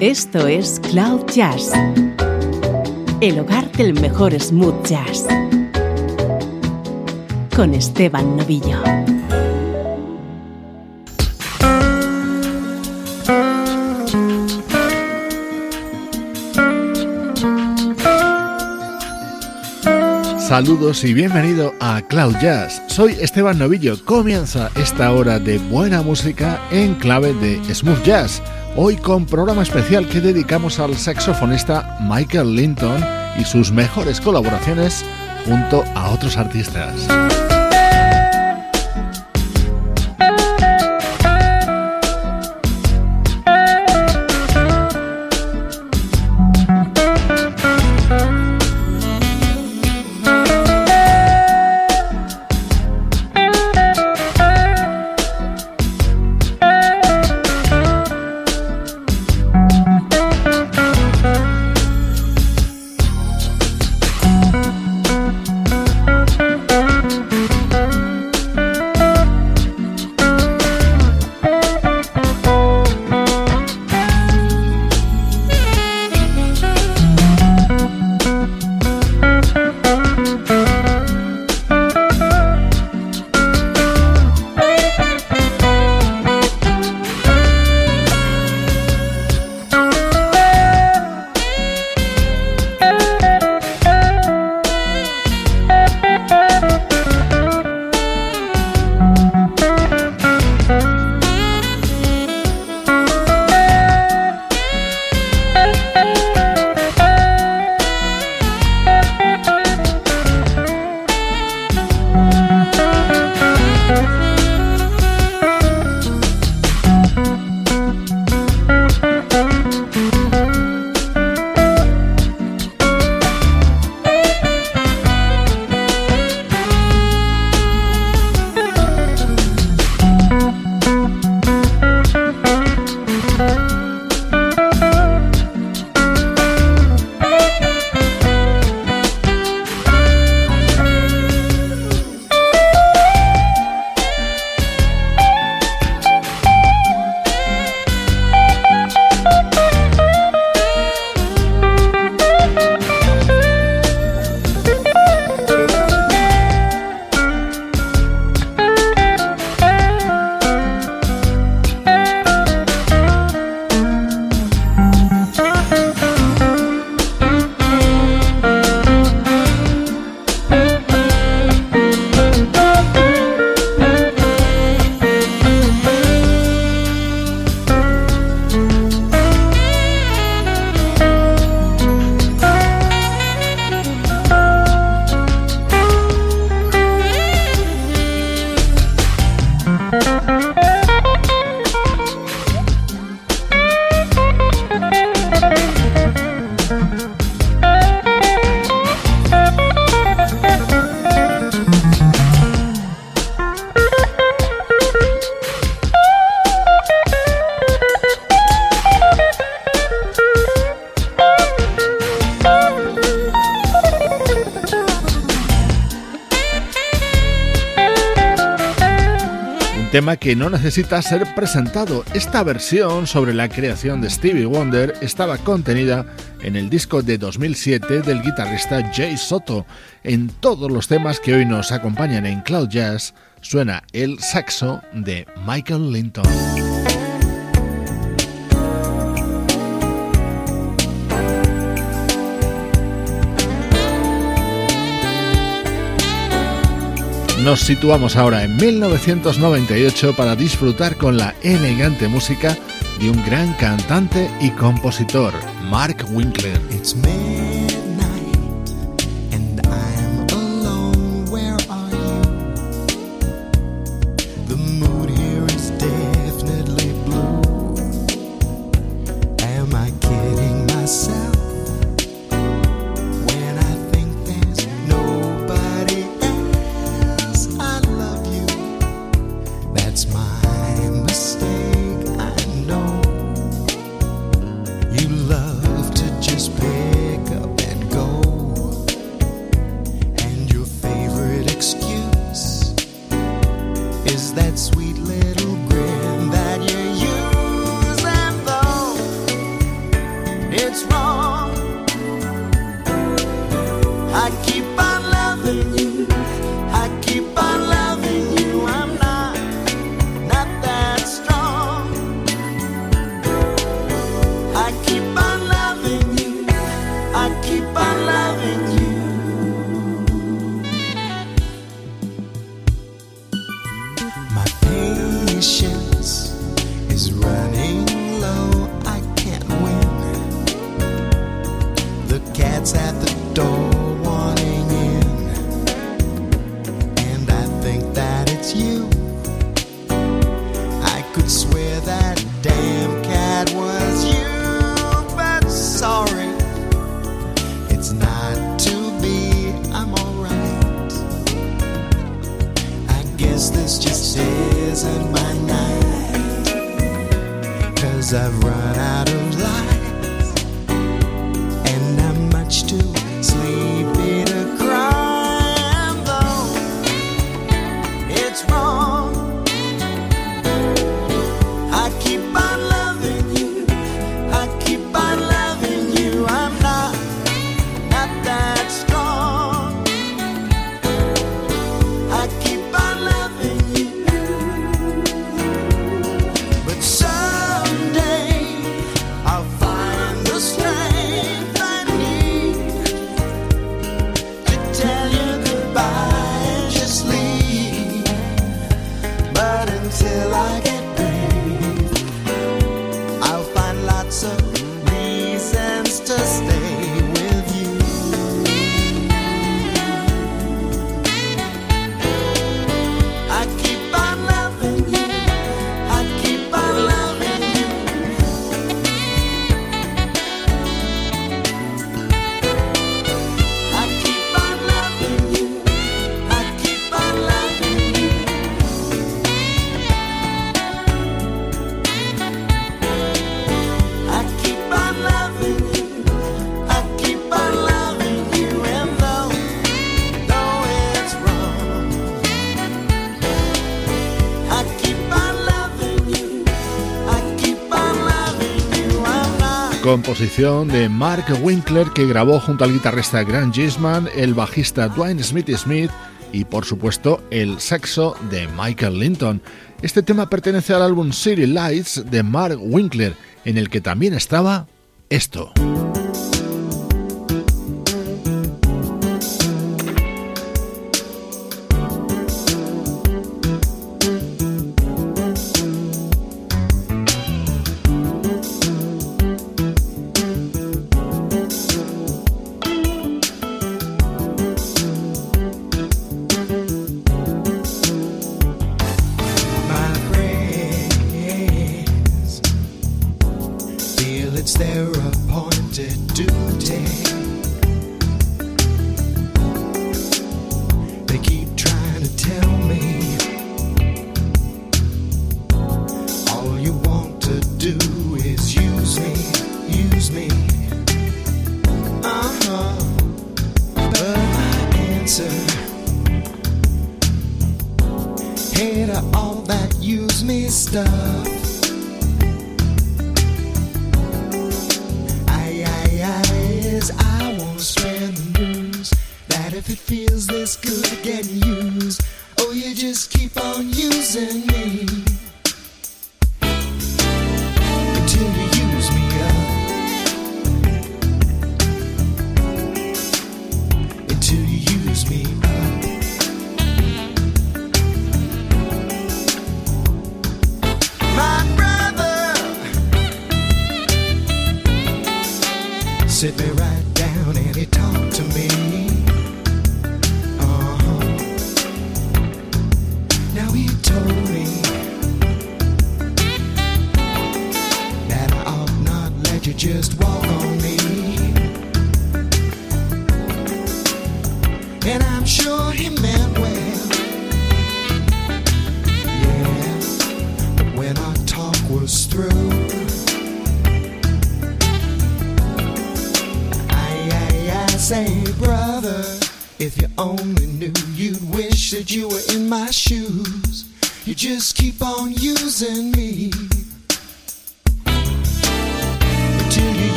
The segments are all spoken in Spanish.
Esto es Cloud Jazz, el hogar del mejor smooth jazz, con Esteban Novillo. Saludos y bienvenido a Cloud Jazz. Soy Esteban Novillo. Comienza esta hora de buena música en clave de smooth jazz hoy con programa especial que dedicamos al saxofonista Michael Linton y sus mejores colaboraciones junto a otros artistas. Tema que no necesita ser presentado. Esta versión sobre la creación de Stevie Wonder estaba contenida en el disco de 2007 del guitarrista Jay Soto. En todos los temas que hoy nos acompañan en Cloud Jazz suena el saxo de Michael Linton. Nos situamos ahora en 1998 para disfrutar con la elegante música de un gran cantante y compositor, Mark Winkler. patient. Composición de Mark Winkler que grabó junto al guitarrista Grant Gisman, el bajista Dwayne Smith Smith y por supuesto el sexo de Michael Linton. Este tema pertenece al álbum City Lights de Mark Winkler, en el que también estaba esto.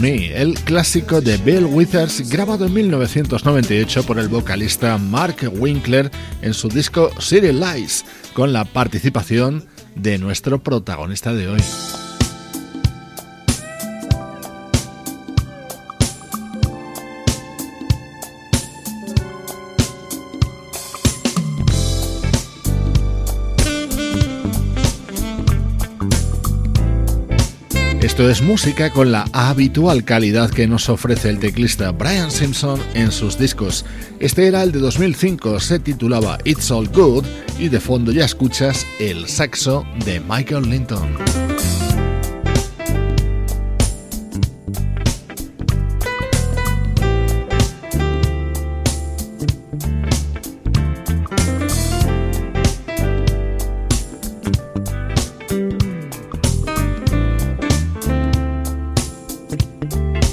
Me, el clásico de Bill Withers grabado en 1998 por el vocalista Mark Winkler en su disco City Lies, con la participación de nuestro protagonista de hoy. Esto es música con la habitual calidad que nos ofrece el teclista Brian Simpson en sus discos. Este era el de 2005, se titulaba It's All Good y de fondo ya escuchas el saxo de Michael Linton. Bye.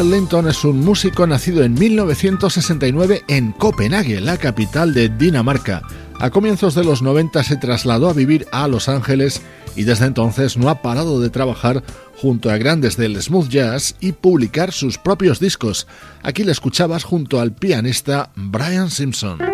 Michael Linton es un músico nacido en 1969 en Copenhague, la capital de Dinamarca. A comienzos de los 90 se trasladó a vivir a Los Ángeles y desde entonces no ha parado de trabajar junto a grandes del smooth jazz y publicar sus propios discos. Aquí le escuchabas junto al pianista Brian Simpson.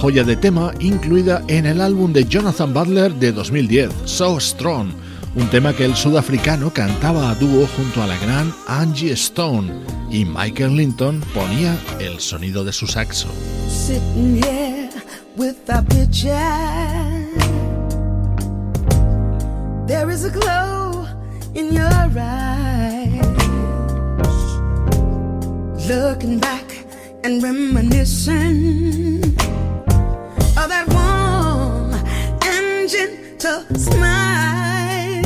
Joya de tema incluida en el álbum de Jonathan Butler de 2010, So Strong un tema que el sudafricano cantaba a dúo junto a la gran Angie Stone y Michael Linton ponía el sonido de su saxo. Looking back and reminiscing and gentle smile.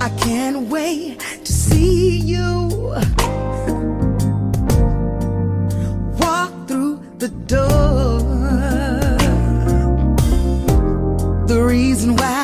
I can't wait to see you walk through the door. The reason why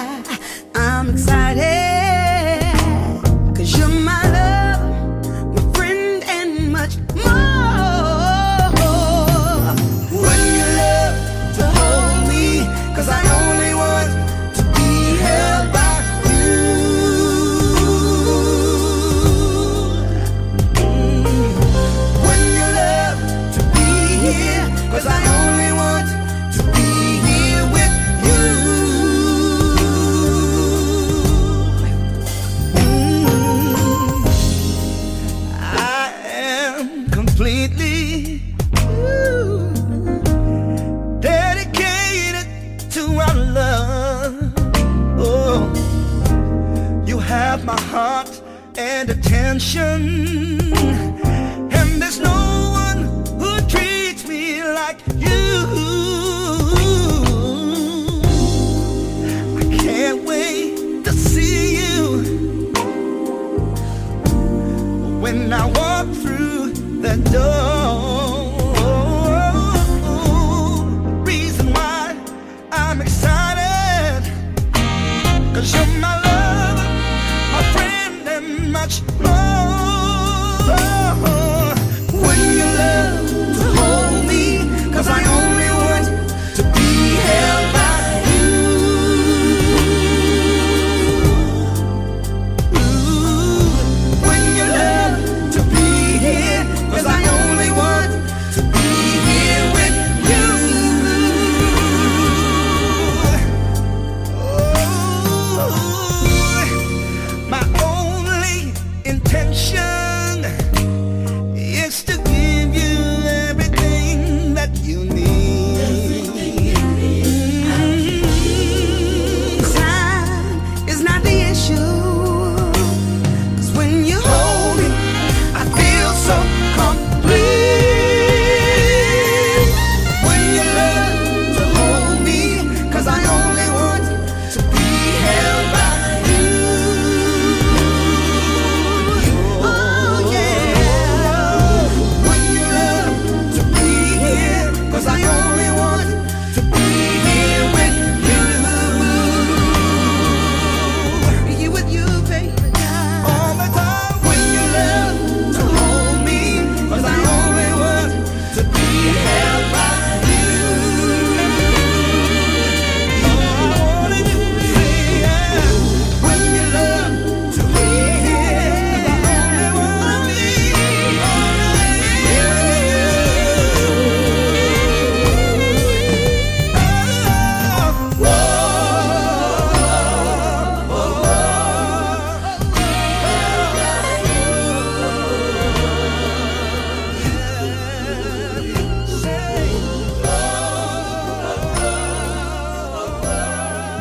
ocean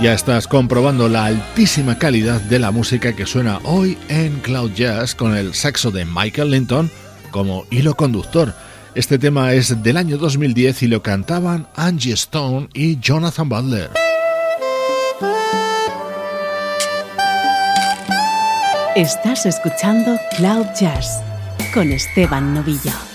Ya estás comprobando la altísima calidad de la música que suena hoy en Cloud Jazz con el saxo de Michael Linton como hilo conductor. Este tema es del año 2010 y lo cantaban Angie Stone y Jonathan Butler. Estás escuchando Cloud Jazz con Esteban Novillo.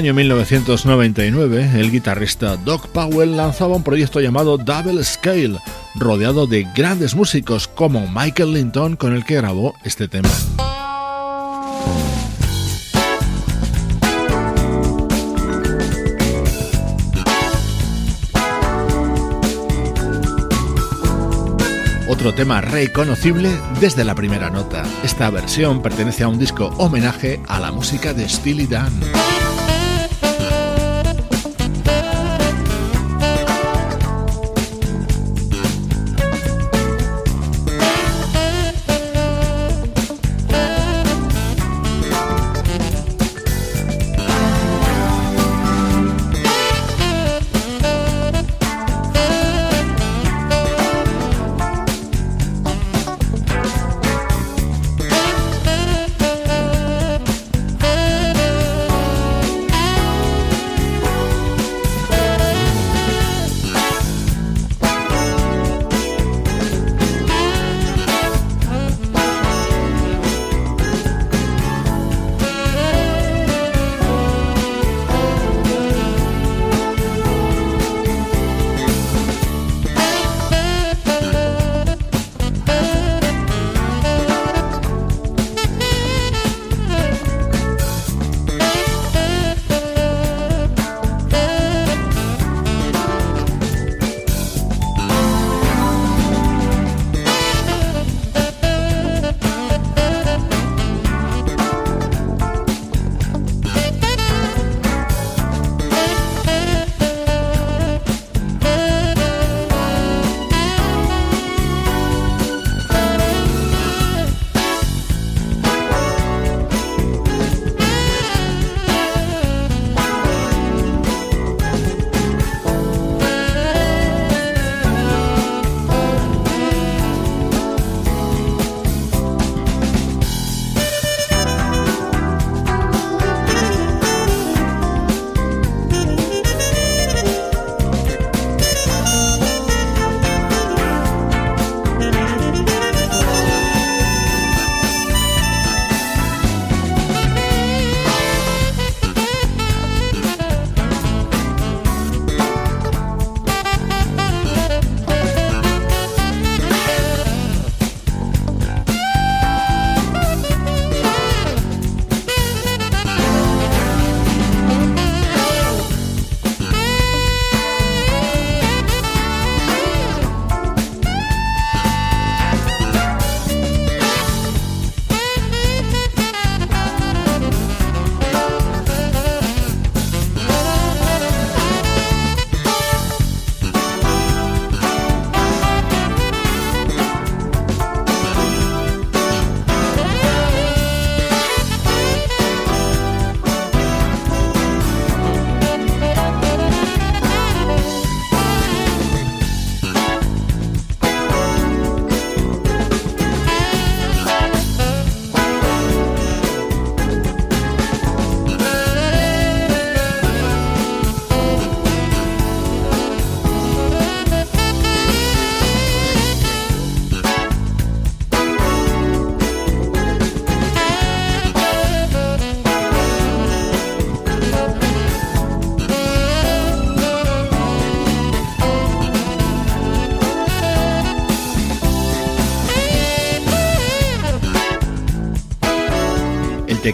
Año 1999, el guitarrista Doc Powell lanzaba un proyecto llamado Double Scale, rodeado de grandes músicos como Michael Linton, con el que grabó este tema. Otro tema reconocible desde la primera nota. Esta versión pertenece a un disco homenaje a la música de Steely Dan.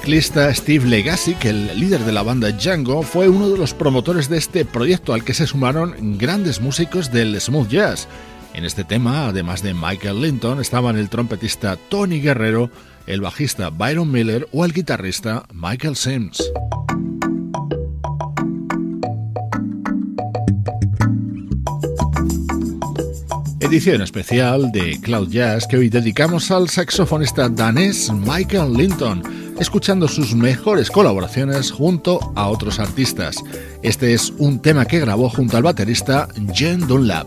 Teclista Steve Legacy, el líder de la banda Django, fue uno de los promotores de este proyecto al que se sumaron grandes músicos del smooth jazz. En este tema, además de Michael Linton, estaban el trompetista Tony Guerrero, el bajista Byron Miller o el guitarrista Michael Sims. Edición especial de Cloud Jazz que hoy dedicamos al saxofonista danés Michael Linton escuchando sus mejores colaboraciones junto a otros artistas. Este es un tema que grabó junto al baterista Jen Dunlap.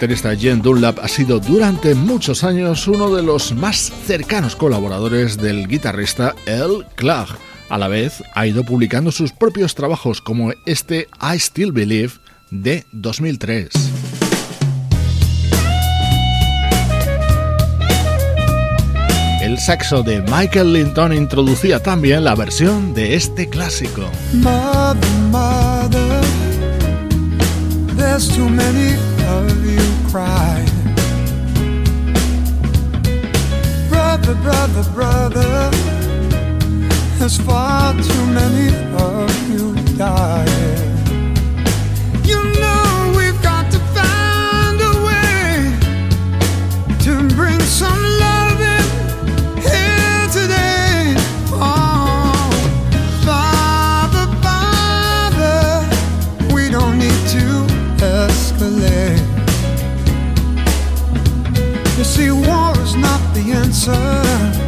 Baterista Jen Dunlap ha sido durante muchos años uno de los más cercanos colaboradores del guitarrista El Clark. A la vez, ha ido publicando sus propios trabajos como este I Still Believe de 2003. El saxo de Michael Linton introducía también la versión de este clásico. Crying. Brother, brother, brother, there's far too many of you dying. Answer.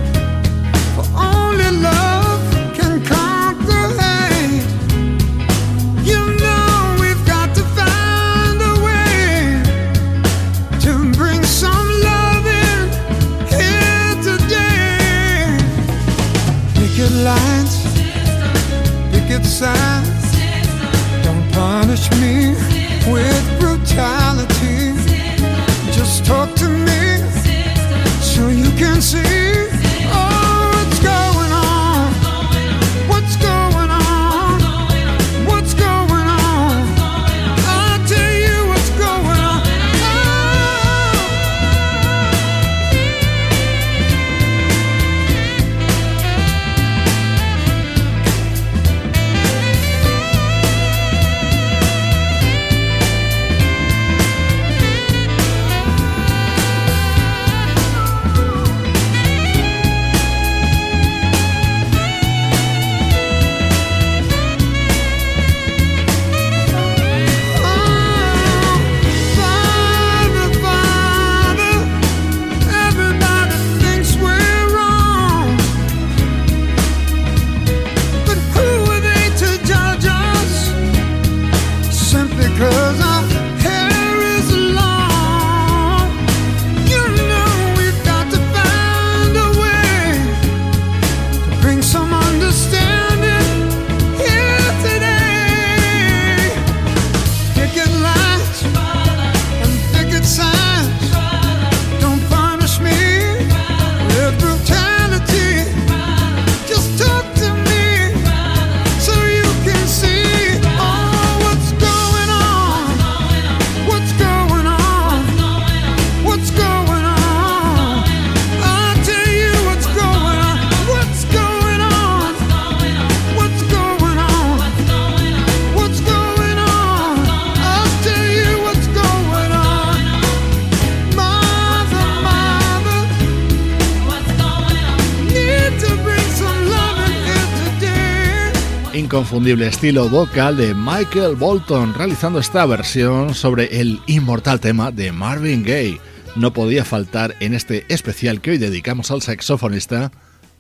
Inconfundible estilo vocal de Michael Bolton realizando esta versión sobre el inmortal tema de Marvin Gaye. no podía faltar en este especial que hoy dedicamos al saxofonista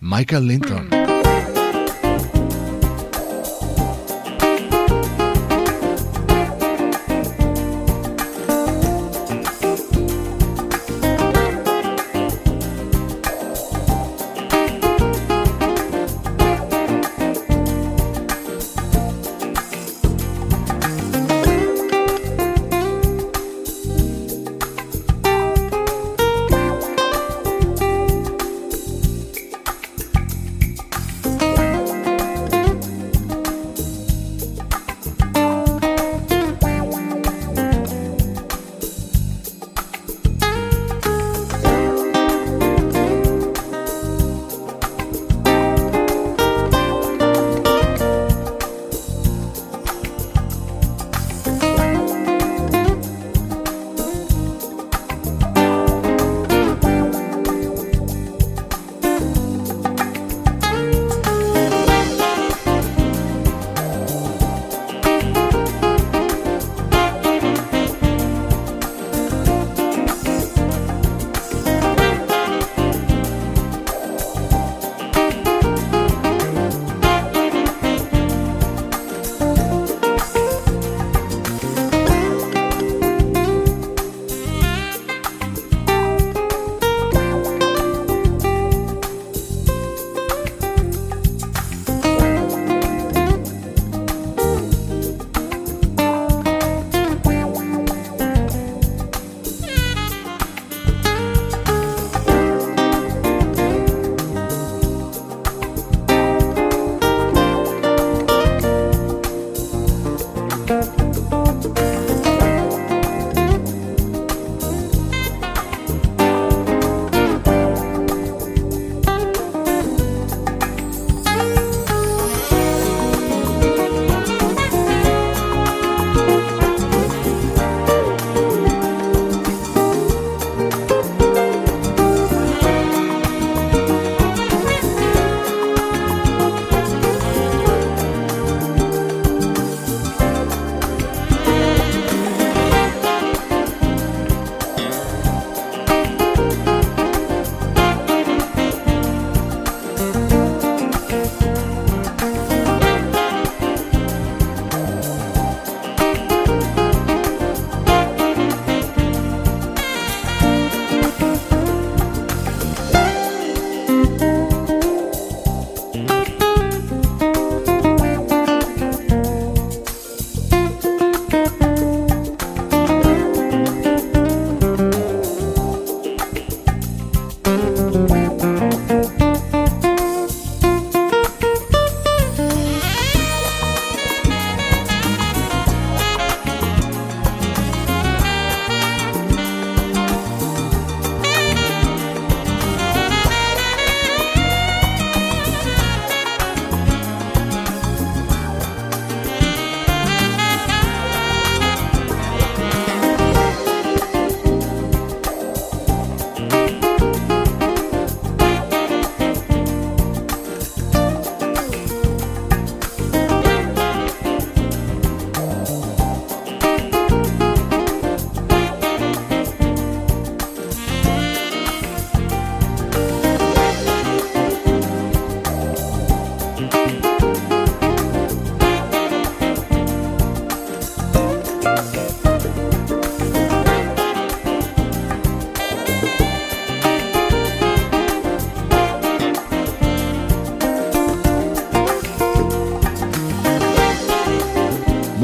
Michael Linton.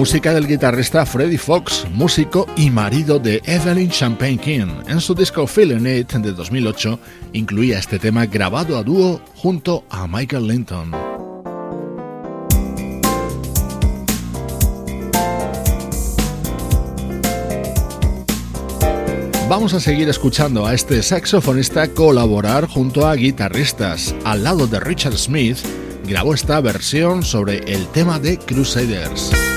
Música del guitarrista Freddie Fox, músico y marido de Evelyn Champagne King. En su disco Feeling It de 2008 incluía este tema grabado a dúo junto a Michael Linton. Vamos a seguir escuchando a este saxofonista colaborar junto a guitarristas. Al lado de Richard Smith, grabó esta versión sobre el tema de Crusaders.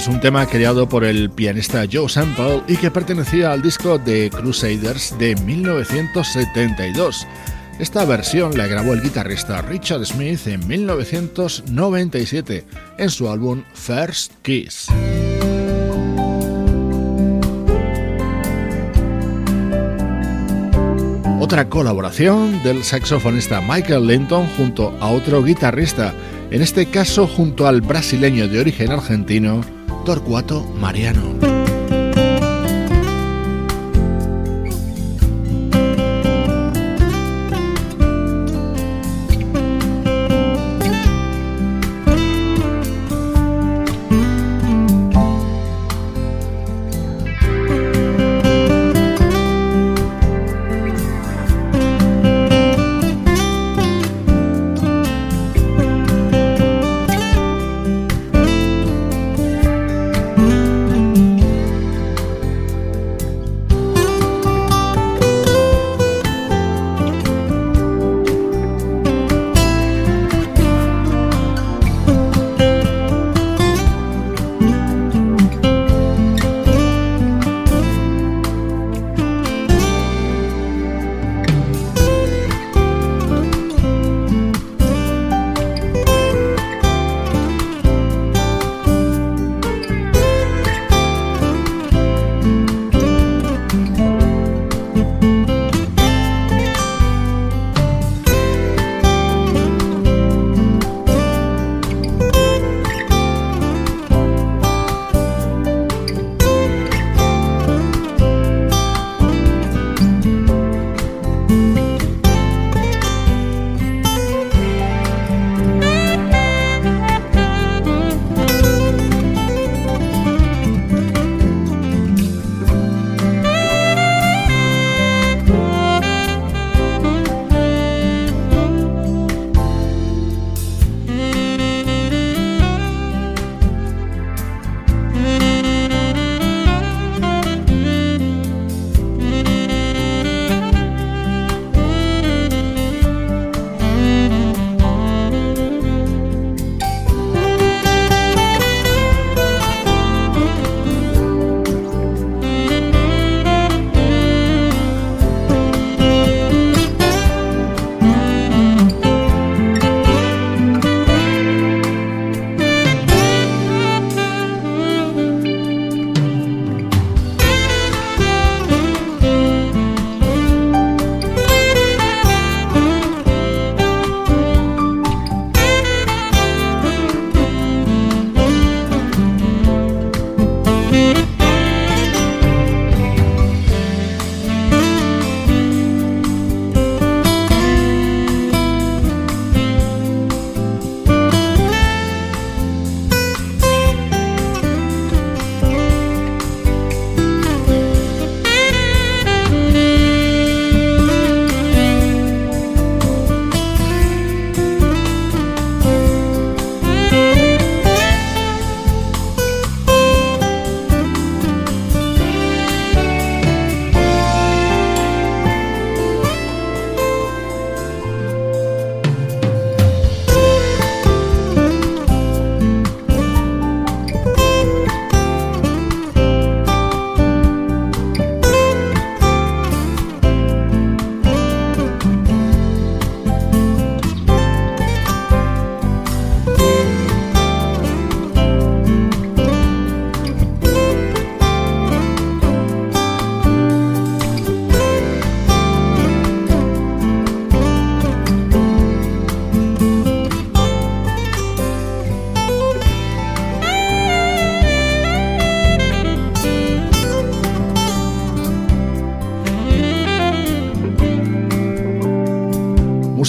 Es un tema creado por el pianista Joe Sample y que pertenecía al disco de Crusaders de 1972. Esta versión la grabó el guitarrista Richard Smith en 1997 en su álbum First Kiss. Otra colaboración del saxofonista Michael Linton junto a otro guitarrista, en este caso junto al brasileño de origen argentino Torcuato Mariano.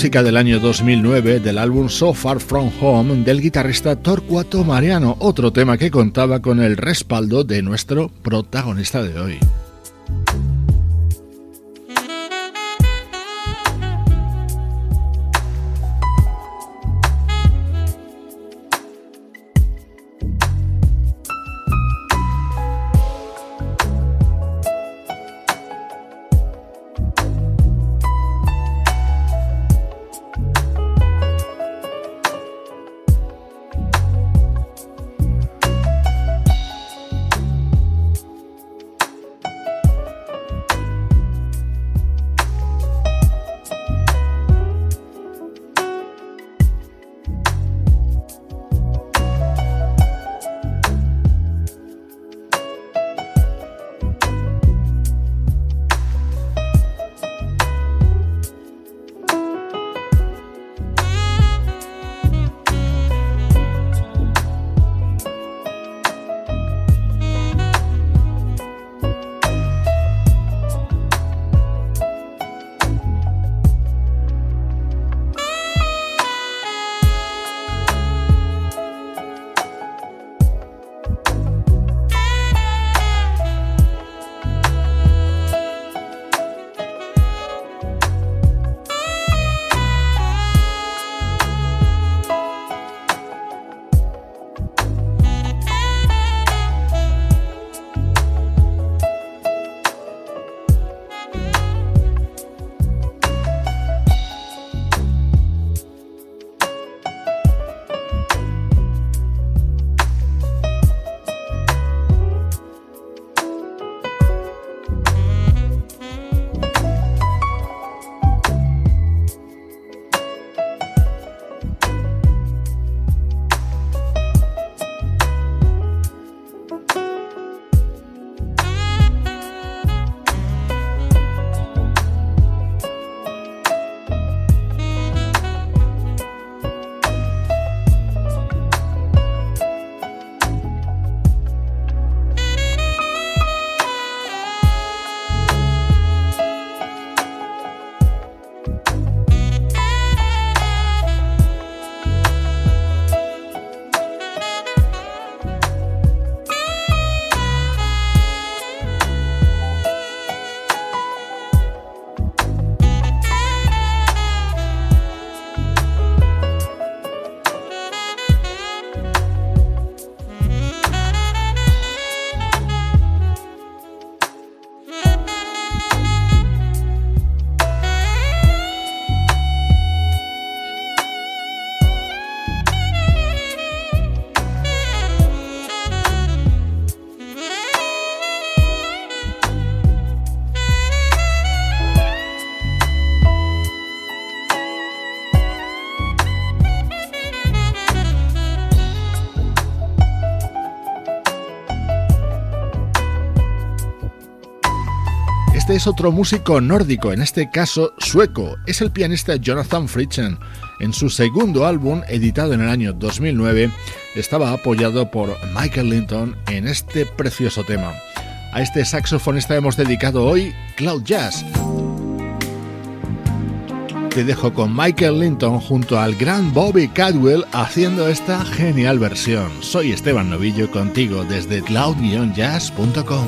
Música del año 2009 del álbum So Far From Home del guitarrista Torcuato Mariano, otro tema que contaba con el respaldo de nuestro protagonista de hoy. Es otro músico nórdico, en este caso sueco. Es el pianista Jonathan Fritchen. En su segundo álbum, editado en el año 2009, estaba apoyado por Michael Linton en este precioso tema. A este saxofonista hemos dedicado hoy Cloud Jazz. Te dejo con Michael Linton junto al gran Bobby Cadwell haciendo esta genial versión. Soy Esteban Novillo contigo desde cloud-jazz.com.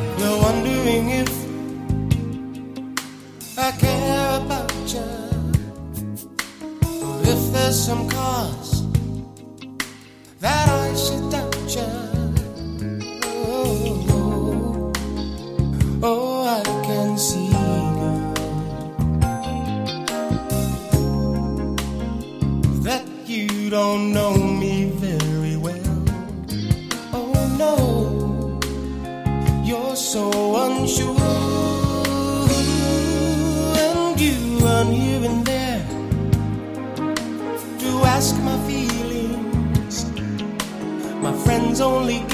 only